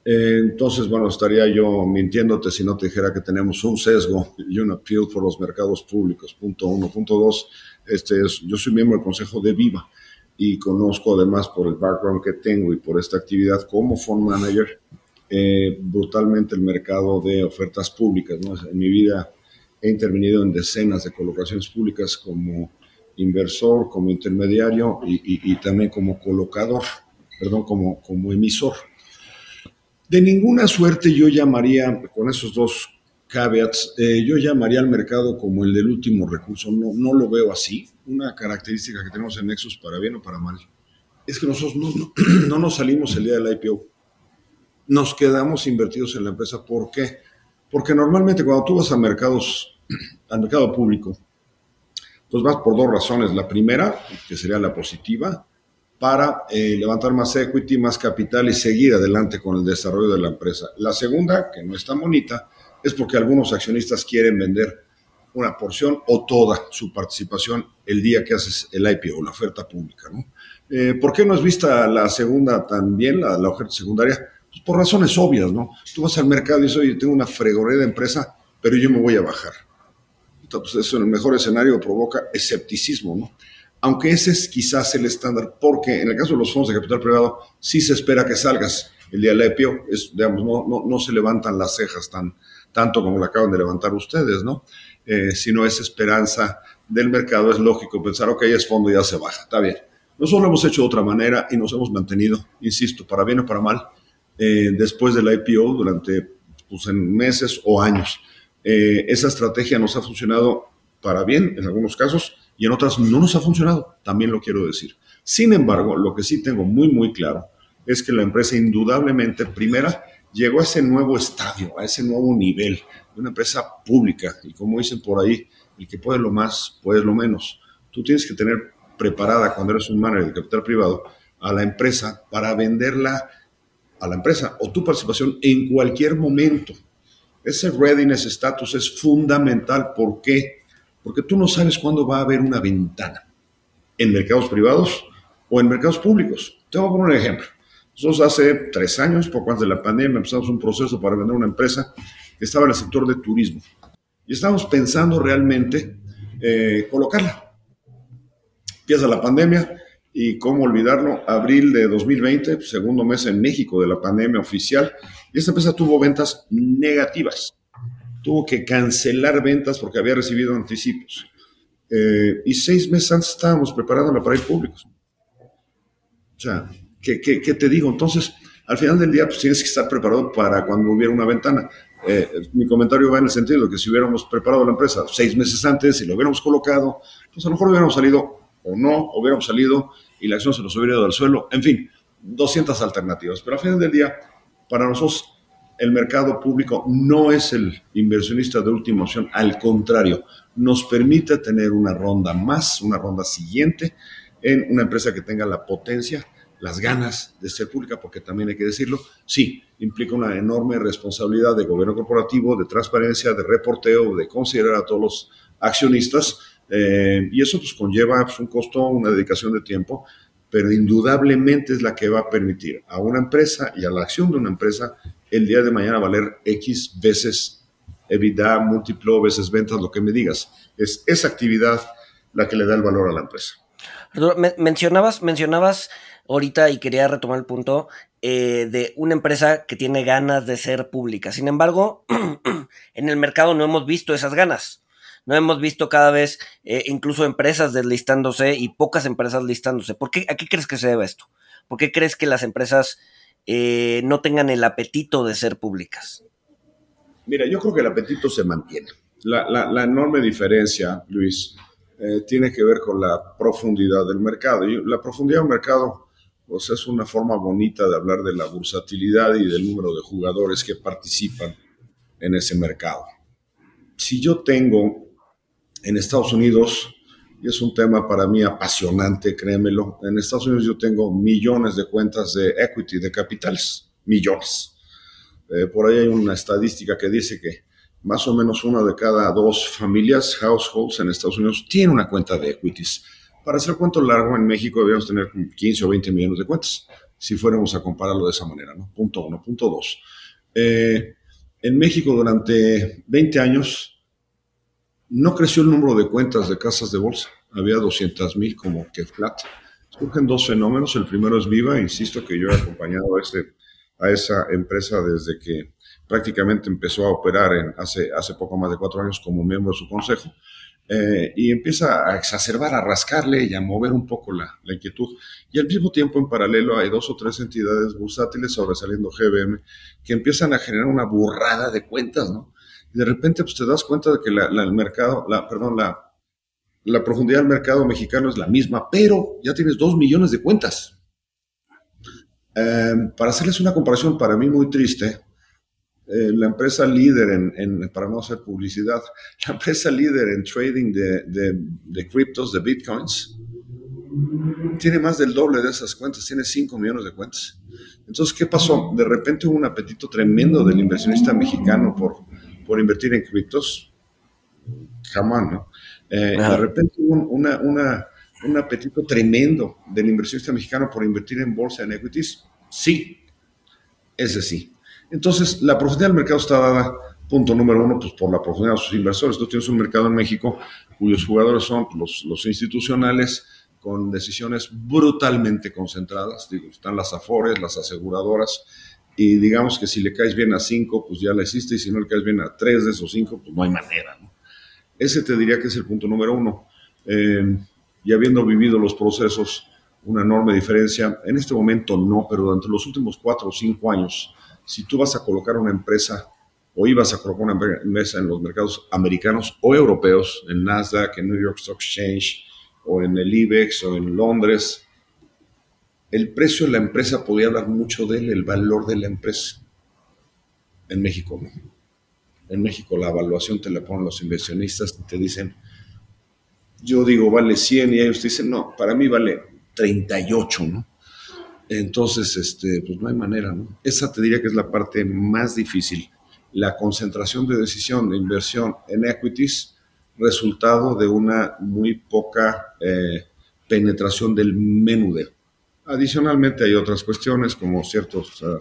Eh, entonces, bueno, estaría yo mintiéndote si no te dijera que tenemos un sesgo y un appeal por los mercados públicos. Punto uno. Punto dos, este es, yo soy miembro del Consejo de Viva y conozco además por el background que tengo y por esta actividad como fund manager eh, brutalmente el mercado de ofertas públicas. ¿no? En mi vida he intervenido en decenas de colocaciones públicas como inversor, como intermediario y, y también como colocador, perdón, como, como emisor. De ninguna suerte yo llamaría, con esos dos caveats, eh, yo llamaría al mercado como el del último recurso. No, no lo veo así. Una característica que tenemos en Nexus, para bien o para mal, es que nosotros no, no, nos salimos el día del IPO. Nos quedamos invertidos en la empresa. ¿Por qué? Porque normalmente cuando tú vas a mercados, al mercado público, pues vas por dos razones. La primera, que sería la positiva, para eh, levantar más equity, más capital y seguir adelante con el desarrollo de la empresa. La segunda, que no es tan bonita, es porque algunos accionistas quieren vender una porción o toda su participación el día que haces el IPO, la oferta pública. ¿no? Eh, ¿Por qué no es vista la segunda también, la, oferta secundaria? Pues por razones obvias, ¿no? Tú vas al mercado y dices, oye, tengo una fregorera de empresa, pero yo me voy a bajar. Entonces, eso en el mejor escenario provoca escepticismo, ¿no? Aunque ese es quizás el estándar, porque en el caso de los fondos de capital privado sí se espera que salgas el día del IPO, es, digamos, no, no, no, se levantan las cejas tan, tanto como lo acaban de levantar ustedes, ¿no? Eh, sino esa esperanza del mercado, es lógico pensar, ok, es fondo, ya se baja, está bien. Nosotros lo hemos hecho de otra manera y nos hemos mantenido, insisto, para bien o para mal, eh, después del IPO durante pues, meses o años. Eh, esa estrategia nos ha funcionado para bien en algunos casos y en otras no nos ha funcionado, también lo quiero decir. Sin embargo, lo que sí tengo muy, muy claro es que la empresa indudablemente, primera, llegó a ese nuevo estadio, a ese nuevo nivel una empresa pública. Y como dicen por ahí, el que puede lo más, puede lo menos. Tú tienes que tener preparada cuando eres un manager de capital privado a la empresa para venderla a la empresa o tu participación en cualquier momento. Ese readiness status es fundamental. ¿Por qué? Porque tú no sabes cuándo va a haber una ventana en mercados privados o en mercados públicos. Te voy a poner un ejemplo. Nosotros hace tres años, poco antes de la pandemia, empezamos un proceso para vender una empresa que estaba en el sector de turismo. Y estábamos pensando realmente eh, colocarla. Empieza la pandemia y cómo olvidarlo, abril de 2020, segundo mes en México de la pandemia oficial, y esta empresa tuvo ventas negativas tuvo que cancelar ventas porque había recibido anticipos. Eh, y seis meses antes estábamos preparándola para ir públicos. O sea, ¿qué, te digo? Entonces, al final del día, pues tienes que estar preparado para cuando hubiera una ventana. Eh, mi comentario va en el sentido de que si hubiéramos preparado la empresa seis meses antes y lo hubiéramos colocado, pues a lo mejor hubiéramos salido o no, hubiéramos salido y la acción se nos hubiera ido al suelo. En fin, 200 alternativas. Pero al final del día, para nosotros el mercado público no es el inversionista de última opción, al contrario, nos permite tener una ronda más, una ronda siguiente en una empresa que tenga la potencia, las ganas de ser pública, porque también hay que decirlo, sí, implica una enorme responsabilidad de gobierno corporativo, de transparencia, de reporteo, de considerar a todos los accionistas, eh, y eso pues conlleva pues, un costo, una dedicación de tiempo, pero indudablemente es la que va a permitir a una empresa y a la acción de una empresa el día de mañana valer X veces EBITDA, múltiplo, veces ventas, lo que me digas. Es esa actividad la que le da el valor a la empresa. mencionabas, mencionabas ahorita y quería retomar el punto eh, de una empresa que tiene ganas de ser pública. Sin embargo, en el mercado no hemos visto esas ganas. no hemos visto cada vez eh, incluso empresas deslistándose y pocas empresas listándose. ¿Por qué, ¿A qué crees que se debe esto? ¿Por qué crees que las empresas eh, no tengan el apetito de ser públicas? Mira, yo creo que el apetito se mantiene. La, enorme diferencia, Luis, eh, tiene que ver con la profundidad del mercado. Y la profundidad del mercado pues, es una forma bonita de hablar de la bursatilidad y del número de jugadores que participan en ese mercado. Si yo tengo en Estados Unidos, y es un tema para mí apasionante, créemelo, en Estados Unidos yo tengo millones de cuentas de equity, de capitales, millones. Eh, por ahí hay una estadística que dice que más o menos una de cada dos familias, households en Estados Unidos, tiene una cuenta de equities. Para hacer cuento largo, en México debíamos tener 15 o 20 millones de cuentas, si fuéramos a compararlo de esa manera, ¿no? Punto uno. Punto dos. Eh, en México durante 20 años no creció el número de cuentas de casas de bolsa. Había 200 mil como que flat. Surgen dos fenómenos. El primero es Viva. Insisto que yo he acompañado a, esa empresa desde que prácticamente empezó a operar hace poco más de cuatro años como miembro de su consejo. Eh, y empieza a exacerbar, a rascarle y a mover un poco la, la, inquietud. Y al mismo tiempo, en paralelo, hay dos o tres entidades bursátiles sobresaliendo GBM que empiezan a generar una burrada de cuentas, ¿no? De repente, pues te das cuenta de que la, el mercado, la, perdón, la, profundidad del mercado mexicano es la misma, pero ya tienes dos millones de cuentas. Eh, para hacerles una comparación para mí muy triste, eh, la empresa líder en, para no hacer publicidad, la empresa líder en trading de, de, de criptos, de bitcoins, tiene más del doble de esas cuentas, tiene 5 millones de cuentas. Entonces, ¿qué pasó? De repente hubo un apetito tremendo del inversionista mexicano por, por invertir en criptos. Jamás, ¿no? Eh, de repente hubo una, una, un apetito tremendo del inversionista mexicano por invertir en bolsa, en equities. Sí, ese sí. Entonces, la profundidad del mercado está dada, punto número uno, pues por la profundidad de sus inversores. Tú tienes un mercado en México cuyos jugadores son los, los institucionales con decisiones brutalmente concentradas. Digo, están las afores, las aseguradoras, y digamos que si le caes bien a cinco, pues ya la hiciste, y si no le caes bien a tres de esos cinco, pues no hay manera. ¿no? Ese te diría que es el punto número uno. Eh, y habiendo vivido los procesos, una enorme diferencia. En este momento no, pero durante los últimos cuatro o cinco años, si tú vas a colocar una empresa o ibas a colocar una empresa en los mercados americanos o europeos, en Nasdaq, en New York Stock Exchange, o en el IBEX, o en Londres, el precio de la empresa podía hablar mucho de él, el valor de la empresa. En México no. En México la evaluación te la ponen los inversionistas y te dicen, yo digo vale 100 y ellos dicen, no, para mí vale 38, ¿no? Entonces, este, pues no hay manera, ¿no? Esa te diría que es la parte más difícil, la concentración de decisión de inversión en equities, resultado de una muy poca eh, penetración del menudeo. Adicionalmente hay otras cuestiones como ciertos uh,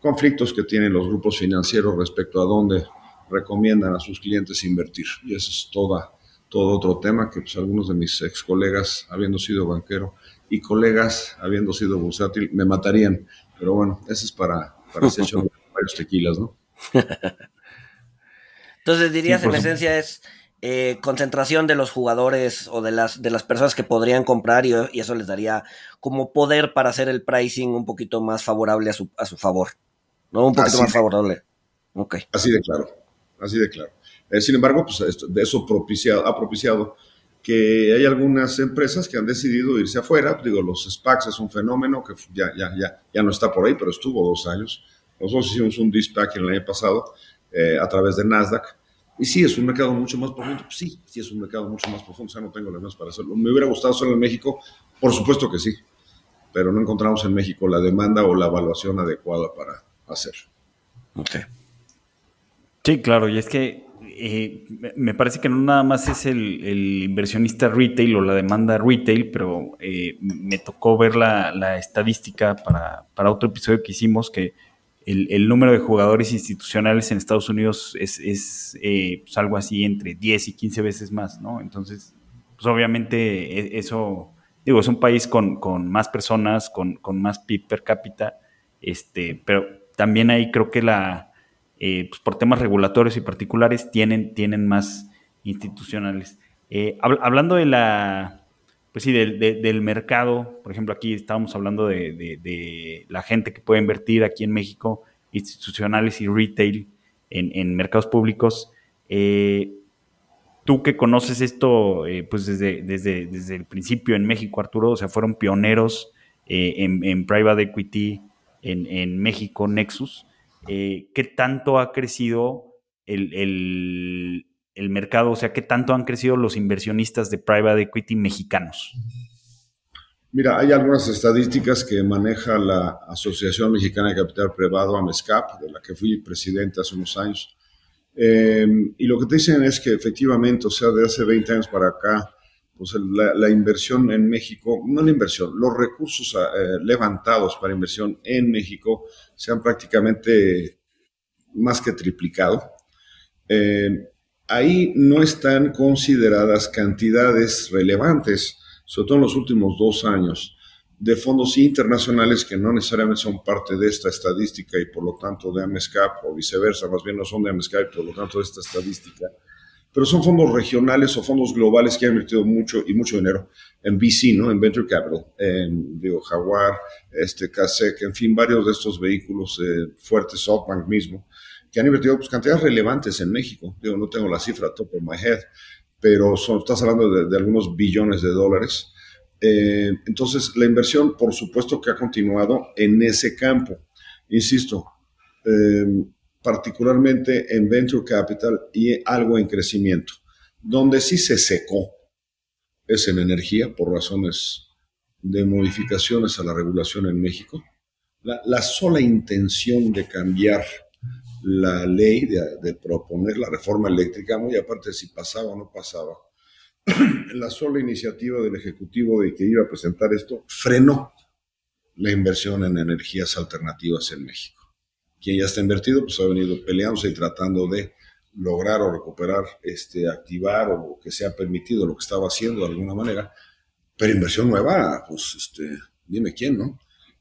conflictos que tienen los grupos financieros respecto a dónde recomiendan a sus clientes invertir. Y eso es toda, todo otro tema que pues, algunos de mis ex colegas, habiendo sido banquero, y colegas, habiendo sido bursátil, me matarían. Pero bueno, eso es para, para varios tequilas, ¿no? Entonces dirías en esencia es eh, concentración de los jugadores o de las, de las personas que podrían comprar y, eso les daría como poder para hacer el pricing un poquito más favorable a su, a su favor, ¿no? Un poquito más favorable. Okay. Así de claro, así de claro. Eh, sin embargo, pues de eso propiciado, ha propiciado que hay algunas empresas que han decidido irse afuera. Digo, los SPACs es un fenómeno que ya, ya, ya, ya no está por ahí, pero estuvo dos años. Nosotros hicimos un DSPAC el año pasado eh, a través de Nasdaq. Y sí, es un mercado mucho más profundo. Sí, sí, es un mercado mucho más profundo. O sea, no tengo las para hacerlo. ¿Me hubiera gustado hacerlo en México? Por supuesto que sí. Pero no encontramos en México la demanda o la evaluación adecuada para hacerlo. Ok. Sí, claro. Y es que eh, me parece que no nada más es el, inversionista retail o la demanda retail, pero eh, me tocó ver la, estadística para, otro episodio que hicimos que el, número de jugadores institucionales en Estados Unidos es, eh, pues algo así entre 10 y 15 veces más, ¿no? Entonces, pues obviamente e, eso, digo, es un país con, más personas, con, con más PIB per cápita, este, pero también ahí creo que la eh, pues por temas regulatorios y particulares, tienen, tienen más institucionales. Eh, hablando de la, pues sí, del, mercado, por ejemplo, aquí estábamos hablando de, la gente que puede invertir aquí en México, institucionales y retail en, mercados públicos. Eh, tú que conoces esto eh, pues desde, desde, desde, el principio en México, Arturo, o sea, fueron pioneros en, private equity en, en México, Nexus. ¿Qué tanto ha crecido el, el mercado? O sea, ¿qué tanto han crecido los inversionistas de private equity mexicanos? Mira, hay algunas estadísticas que maneja la Asociación Mexicana de Capital Privado, AMESCAP, de la que fui presidente hace unos años. Em, y lo que te dicen es que efectivamente, o sea, de hace 20 años para acá, pues la, inversión en México, no la inversión, los recursos eh, levantados para inversión en México se han prácticamente más que triplicado. Eh, ahí no están consideradas cantidades relevantes, sobre todo en los últimos dos años, de fondos internacionales que no necesariamente son parte de esta estadística y por lo tanto de AMESCAP o viceversa, más bien no son de AMESCAP y por lo tanto de esta estadística, pero son fondos regionales o fondos globales que han invertido mucho y mucho dinero en VC, ¿no? En Venture Capital, en digo, Jaguar, este, CASEC, en fin, varios de estos vehículos eh, fuertes, SoftBank mismo, que han invertido pues, cantidades relevantes en México. Digo, no tengo la cifra top of my head, pero son, estás hablando de, algunos billones de dólares. Eh, entonces, la inversión, por supuesto que ha continuado en ese campo. Insisto, em, particularmente en venture capital y algo en crecimiento. Donde sí se secó es en energía, por razones de modificaciones a la regulación en México. La, la sola intención de cambiar la ley de, proponer la reforma eléctrica, muy aparte de si pasaba o no pasaba, la sola iniciativa del Ejecutivo de que iba a presentar esto frenó la inversión en energías alternativas en México. Quien ya está invertido, pues ha venido peleándose y tratando de lograr o recuperar, este, activar o que sea permitido lo que estaba haciendo de alguna manera. Pero inversión nueva, pues, este, dime quién, ¿no?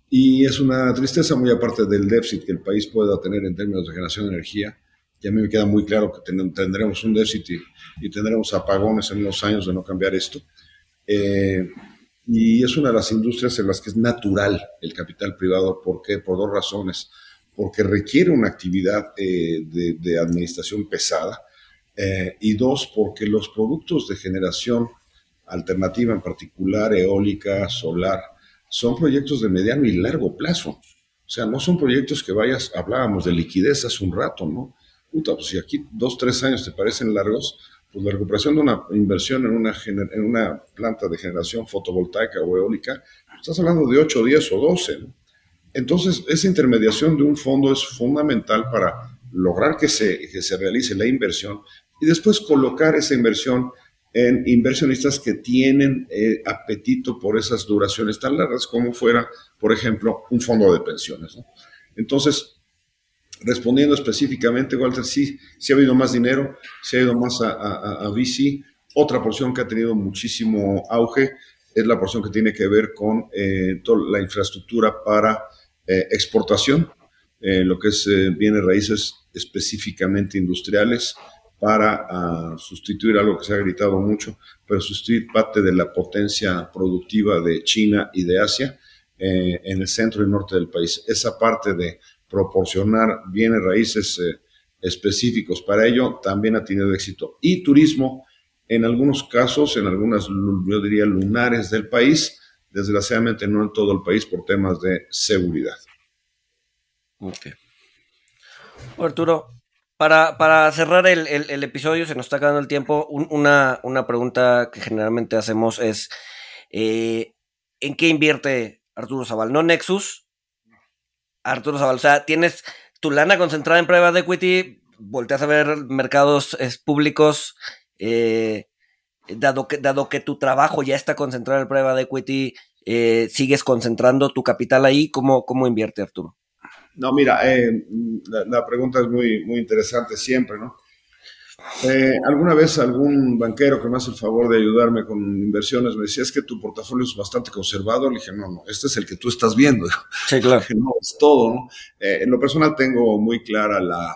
Y es una tristeza muy aparte del déficit que el país pueda tener en términos de generación de energía. Y a mí me queda muy claro que tendremos un déficit y, tendremos apagones en unos años de no cambiar esto. Eh, y es una de las industrias en las que es natural el capital privado. ¿Por qué? Por dos razones. Porque requiere una actividad eh, de, administración pesada. Eh, y dos, porque los productos de generación alternativa, en particular eólica, solar, son proyectos de mediano y largo plazo. O sea, no son proyectos que vayas, hablábamos de liquidez hace un rato, ¿no? Puta, pues si aquí dos, tres años te parecen largos, pues la recuperación de una inversión en una, planta de generación fotovoltaica o eólica, estás hablando de 8, 10 o 12. ¿no? Entonces, esa intermediación de un fondo es fundamental para lograr que se, que se realice la inversión y después colocar esa inversión en inversionistas que tienen eh, apetito por esas duraciones tan largas como fuera, por ejemplo, un fondo de pensiones. Entonces, respondiendo específicamente, Walter, sí, sí ha habido más dinero, sí ha ido más a, a, VC. Otra porción que ha tenido muchísimo auge es la porción que tiene que ver con eh, toda la infraestructura para eh, exportación, lo que es bienes raíces específicamente industriales, para ah, sustituir algo que se ha gritado mucho, pero sustituir parte de la potencia productiva de China y de Asia eh, en el centro y norte del país. Esa parte de proporcionar bienes raíces eh, específicos para ello también ha tenido éxito. Y turismo, en algunos casos, en algunas, yo diría, lunares del país, desgraciadamente no en todo el país por temas de seguridad. Ok. Arturo, para, cerrar el, episodio, se nos está acabando el tiempo. una, pregunta que generalmente hacemos es: eh, ¿en qué invierte Arturo Zaval? No Nexus, Arturo Zaval. O sea, tienes tu lana concentrada en de equity, volteas a ver mercados públicos. Eh, dado, que, dado que tu trabajo ya está concentrado en prueba de equity, eh, sigues concentrando tu capital ahí. ¿Cómo, cómo invierte Arturo? No, mira, eh, la, pregunta es muy, muy interesante siempre, ¿no? Eh, alguna vez algún banquero que me hace el favor de ayudarme con inversiones me decía, es que tu portafolio es bastante conservador. Le dije, no, no, este es el que tú estás viendo. Sí, claro. no, es todo, ¿no? Eh, en lo personal tengo muy clara la,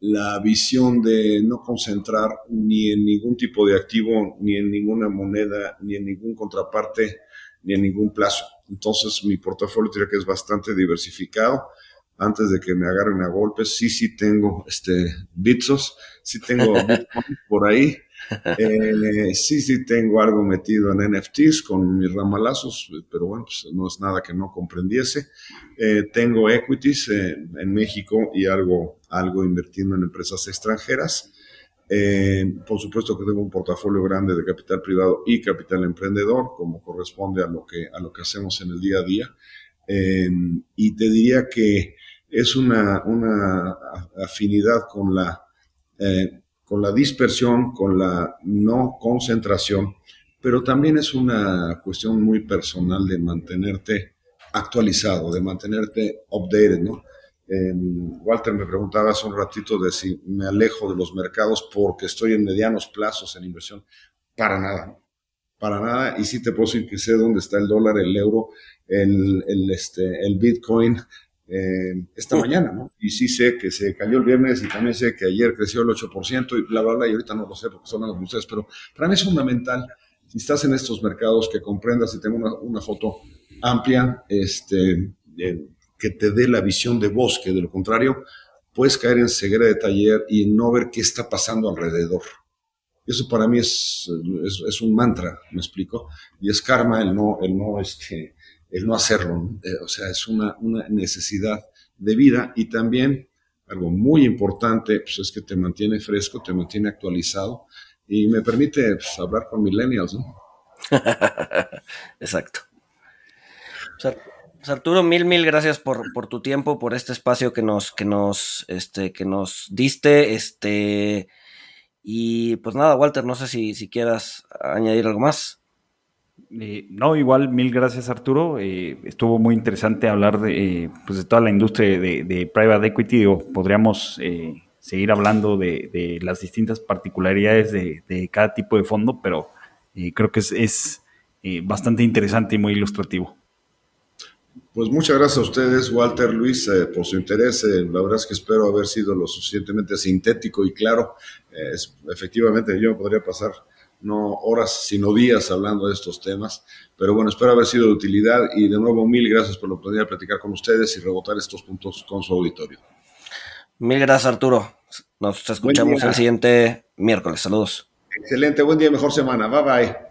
la visión de no concentrar ni en ningún tipo de activo, ni en ninguna moneda, ni en ningún contraparte, ni en ningún plazo. Entonces mi portafolio diría que es bastante diversificado. Antes de que me agarren a golpes, sí, sí tengo este, Bitsos, sí tengo por ahí, eh, sí, sí tengo algo metido en NFTs con mis ramalazos, pero bueno, pues no es nada que no comprendiese. Eh, tengo equities eh, en México y algo, algo invertido en empresas extranjeras. por supuesto que tengo un portafolio grande de capital privado y capital emprendedor, como corresponde a lo que, a lo que hacemos en el día a día. y te diría que es una, una afinidad con la con la dispersión, con la no concentración, pero también es una cuestión muy personal de mantenerte actualizado, de mantenerte updated, ¿no? Walter me preguntaba hace un ratito de si me alejo de los mercados porque estoy en medianos plazos en inversión. Para nada, para nada. Y sí te puedo decir que sé dónde está el dólar, el euro, el, el, este, el Bitcoin, eh, esta mañana, ¿no? Y sí sé que se cayó el viernes y también sé que ayer creció el 8% y bla, bla, bla, y ahorita no lo sé porque son los ustedes, pero para mí es fundamental, si estás en estos mercados, que comprendas y tengo una, foto amplia, este, que te dé la visión de bosque, de lo contrario, puedes caer en ceguera de taller y no ver qué está pasando alrededor. Eso para mí es, es, es un mantra, me explico, y es karma el no, el no, este, el no hacerlo. Eh, o sea, es una, necesidad de vida y también algo muy importante pues es que te mantiene fresco, te mantiene actualizado y me permite pues, hablar con millennials. ¿no? Exacto. Pues, pues, Arturo, mil, mil gracias por, tu tiempo, por este espacio que nos, que nos, este, que nos diste. Este, y pues nada, Walter, no sé si, si quieras añadir algo más. Eh, no, igual, mil gracias Arturo. Eh, estuvo muy interesante hablar de, eh, pues de toda la industria de, private equity. podríamos seguir hablando de, las distintas particularidades de, cada tipo de fondo, pero creo que es, es bastante interesante y muy ilustrativo. Pues muchas gracias a ustedes, Walter, Luis, por su interés. la verdad es que espero haber sido lo suficientemente sintético y claro. efectivamente, yo podría pasar no horas, sino días hablando de estos temas. Pero bueno, espero haber sido de utilidad y de nuevo mil gracias por la oportunidad de platicar con ustedes y rebotar estos puntos con su auditorio. Mil gracias, Arturo. Nos escuchamos el siguiente miércoles. Saludos. Excelente, buen día, mejor semana. Bye bye.